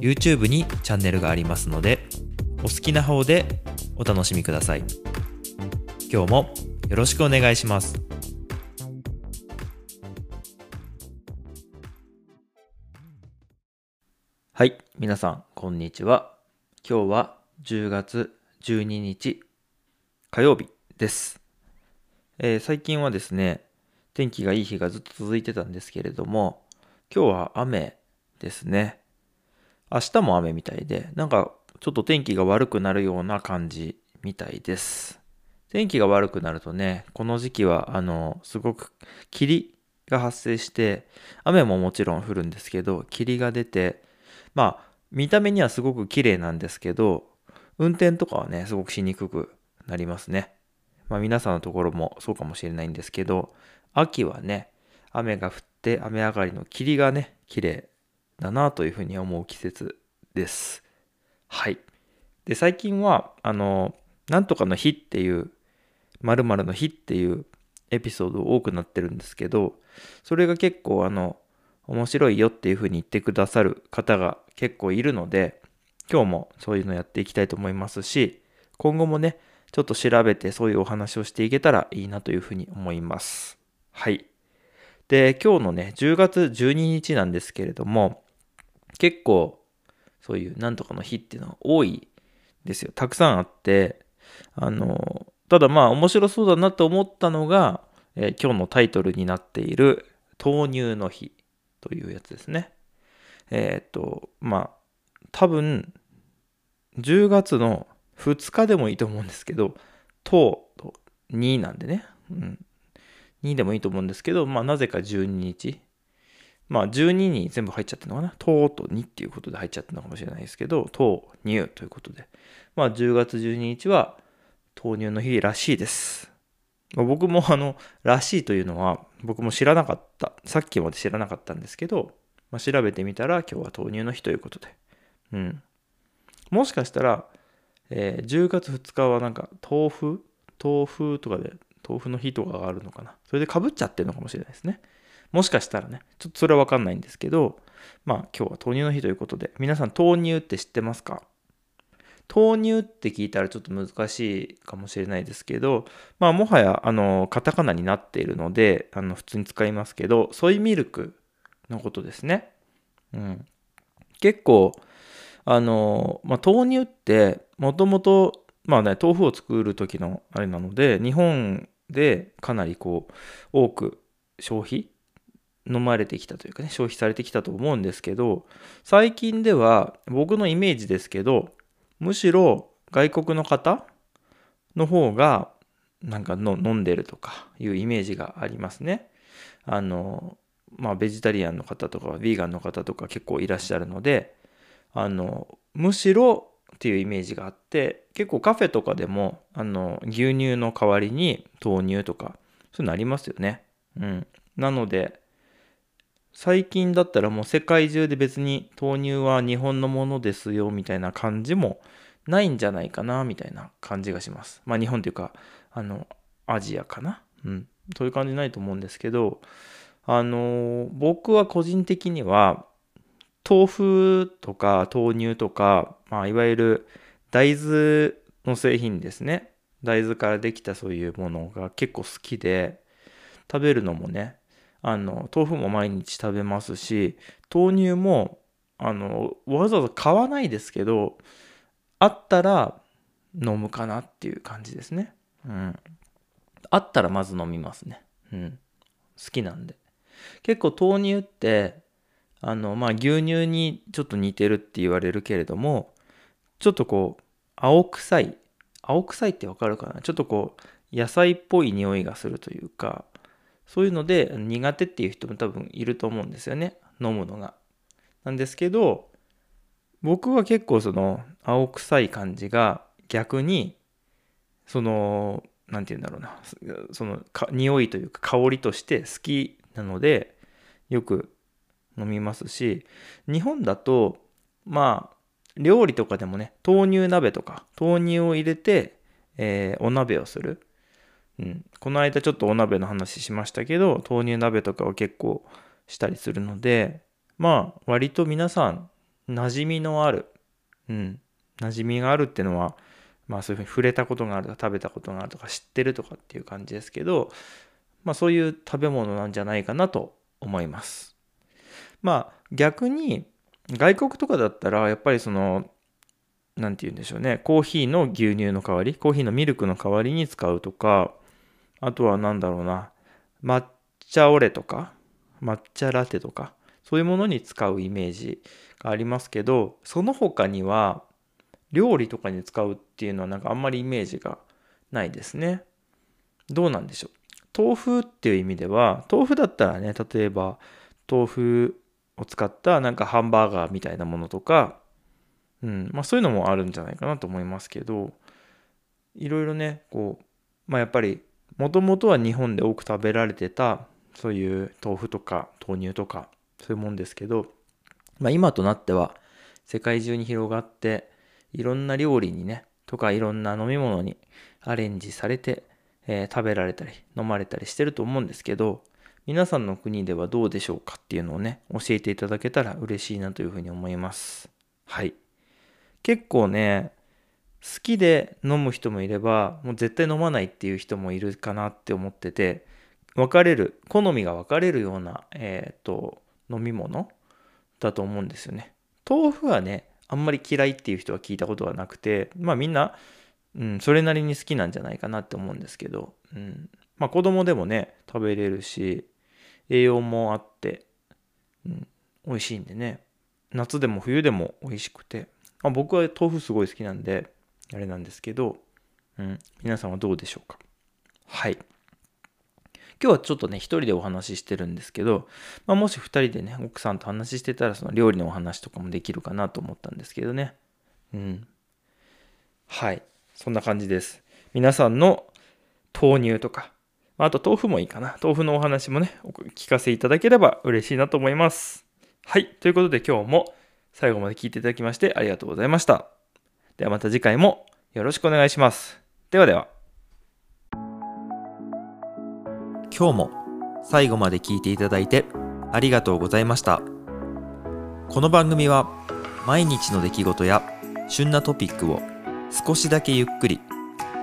YouTube にチャンネルがありますのでお好きな方でお楽しみください。今日もよろしくお願いします。はい皆さんこんにちは。今日は10月12日火曜日です、えー最近はですね天気がいい日がずっと続いてたんですけれども今日は雨ですね明日も雨みたいでなんかちょっと天気が悪くなるような感じみたいです。天気が悪くなるとねこの時期はあのすごく霧が発生して雨ももちろん降るんですけど霧が出てまあ見た目にはすごく綺麗なんですけど運転とかはねすごくしにくくなりますね。まあ皆さんのところもそうかもしれないんですけど秋はね雨が降って雨上がりの霧がね綺麗だなというふうに思う季節です。はい。で最近はあのなんとかの日っていう〇〇の日っていうエピソード多くなってるんですけどそれが結構あの面白いよっていうふうに言ってくださる方が結構いるので今日もそういうのやっていきたいと思いますし今後もねちょっと調べてそういうお話をしていけたらいいなというふうに思います。はい。で今日のね10月12日なんですけれども結構そういうなんとかの日っていうのは多いですよ。たくさんあってあのただまあ面白そうだなと思ったのが、えー今日のタイトルになっている豆乳の日というやつですね。えーっとまあ多分10月の2日でもいいと思うんですけど糖と2なんでね、うん、2でもいいと思うんですけど、まあ、なぜか12日まあ12に全部入っちゃってるのかな？糖と2っていうことで入っちゃってるのかもしれないですけど糖乳ということで。まあ10月12日は豆乳の日らしいです。まあ僕もあのらしいというのは僕も知らなかった。さっきまで知らなかったんですけど、まあ、調べてみたら今日は豆乳の日ということで。うん。もしかしたら、えー10月2日はなんか豆腐？豆腐とかで豆腐の日とかがあるのかな？それでかぶっちゃってるのかもしれないですね。もしかしたらねちょっとそれは分かんないんですけどまあ今日は豆乳の日ということで皆さん豆乳って知ってますか？豆乳って聞いたらちょっと難しいかもしれないですけどまあもはやあのカタカナになっているのであの普通に使いますけどソイミルクのことですね。うん。結構あの、まあ、豆乳ってもともとまあね豆腐を作る時のあれなので日本でかなりこう多く消費飲まれてきたというかね消費されてきたと思うんですけど最近では僕のイメージですけどむしろ外国の方の方がなんかの飲んでるとかいうイメージがありますね。あのまあベジタリアンの方とかヴィーガンの方とか結構いらっしゃるのであのむしろっていうイメージがあって結構カフェとかでもあの牛乳の代わりに豆乳とかそういうのありますよね。うん、なので最近だったらもう世界中で別に豆乳は日本のものですよみたいな感じもないんじゃないかなみたいな感じがします。まあ日本というかあのアジアかな？うん。そういう感じないと思うんですけどあの僕は個人的には豆腐とか豆乳とか、まあ、いわゆる大豆の製品ですね大豆からできたそういうものが結構好きで食べるのもねあの豆腐も毎日食べますし豆乳もあのわざわざ買わないですけどあったら飲むかなっていう感じですね。うん。あったらまず飲みますね。うん。好きなんで。結構豆乳ってあのまあ牛乳にちょっと似てるって言われるけれどもちょっとこう青臭い青臭いってわかるかな？ちょっとこう野菜っぽい匂いがするというかそういうので苦手っていう人も多分いると思うんですよね。飲むのが。なんですけど僕は結構その青臭い感じが逆にその何て言うんだろうな。その匂いというか香りとして好きなのでよく飲みますし日本だとまあ料理とかでもね豆乳鍋とか豆乳を入れて、えー、お鍋をする、うん、この間ちょっとお鍋の話しましたけど豆乳鍋とかは結構したりするのでまあ割と皆さん馴染みのある、うん、馴染みがあるっていうのはまあそういうふうに触れたことがあるとか食べたことがあるとか知ってるとかっていう感じですけどまあそういう食べ物なんじゃないかなと思います。まあ逆に外国とかだったらやっぱりその何て言うんでしょうね。コーヒーの牛乳の代わりコーヒーのミルクの代わりに使うとかあとは何だろうな。抹茶オレとか抹茶ラテとかそういうものに使うイメージがありますけどその他には料理とかに使うっていうのはなんかあんまりイメージがないですね。どうなんでしょう。豆腐っていう意味では豆腐だったらね例えば豆腐を使ったなんかハンバーガーみたいなものとか、うんまあ、そういうのもあるんじゃないかなと思いますけどいろいろねこう、まあ、やっぱりもともとは日本で多く食べられてたそういう豆腐とか豆乳とかそういうもんですけど、まあ、今となっては世界中に広がっていろんな料理にねとかいろんな飲み物にアレンジされて、えー、食べられたり飲まれたりしてると思うんですけど皆さんの国ではどうでしょうかっていうのをね、教えていただけたら嬉しいなというふうに思います。はい。結構ね、好きで飲む人もいれば、もう絶対飲まないっていう人もいるかなって思ってて、分かれる、好みが分かれるような、えっ、ー、と、飲み物だと思うんですよね。豆腐はね、あんまり嫌いっていう人は聞いたことはなくて、まあみんな、うん、それなりに好きなんじゃないかなって思うんですけど、うん、まあ子供でもね、食べれるし、栄養もあって、うん、美味しいんでね。夏でも冬でも美味しくて、まあ、僕は豆腐すごい好きなんであれなんですけど、うん、皆さんはどうでしょうか？はい今日はちょっとね、一人でお話ししてるんですけど、まあ、もし二人でね、奥さんと話してたら、その料理のお話とかもできるかなと思ったんですけどね。うん。はい。そんな感じです。皆さんの豆乳とか、あと豆腐もいいかな。豆腐のお話もね、お聞かせいただければ嬉しいなと思います。はい。ということで今日も最後まで聞いていただきましてありがとうございました。ではまた次回もよろしくお願いします。ではでは。今日も最後まで聞いていただいてありがとうございました。この番組は毎日の出来事や旬なトピックを少しだけゆっくり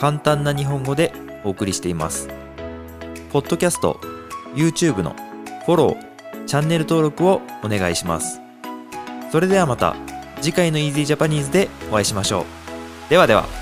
簡単な日本語でお送りしています。ポッドキャスト、YouTube のフォロー、チャンネル登録をお願いします。それではまた次回の Easy Japanese でお会いしましょう。ではでは。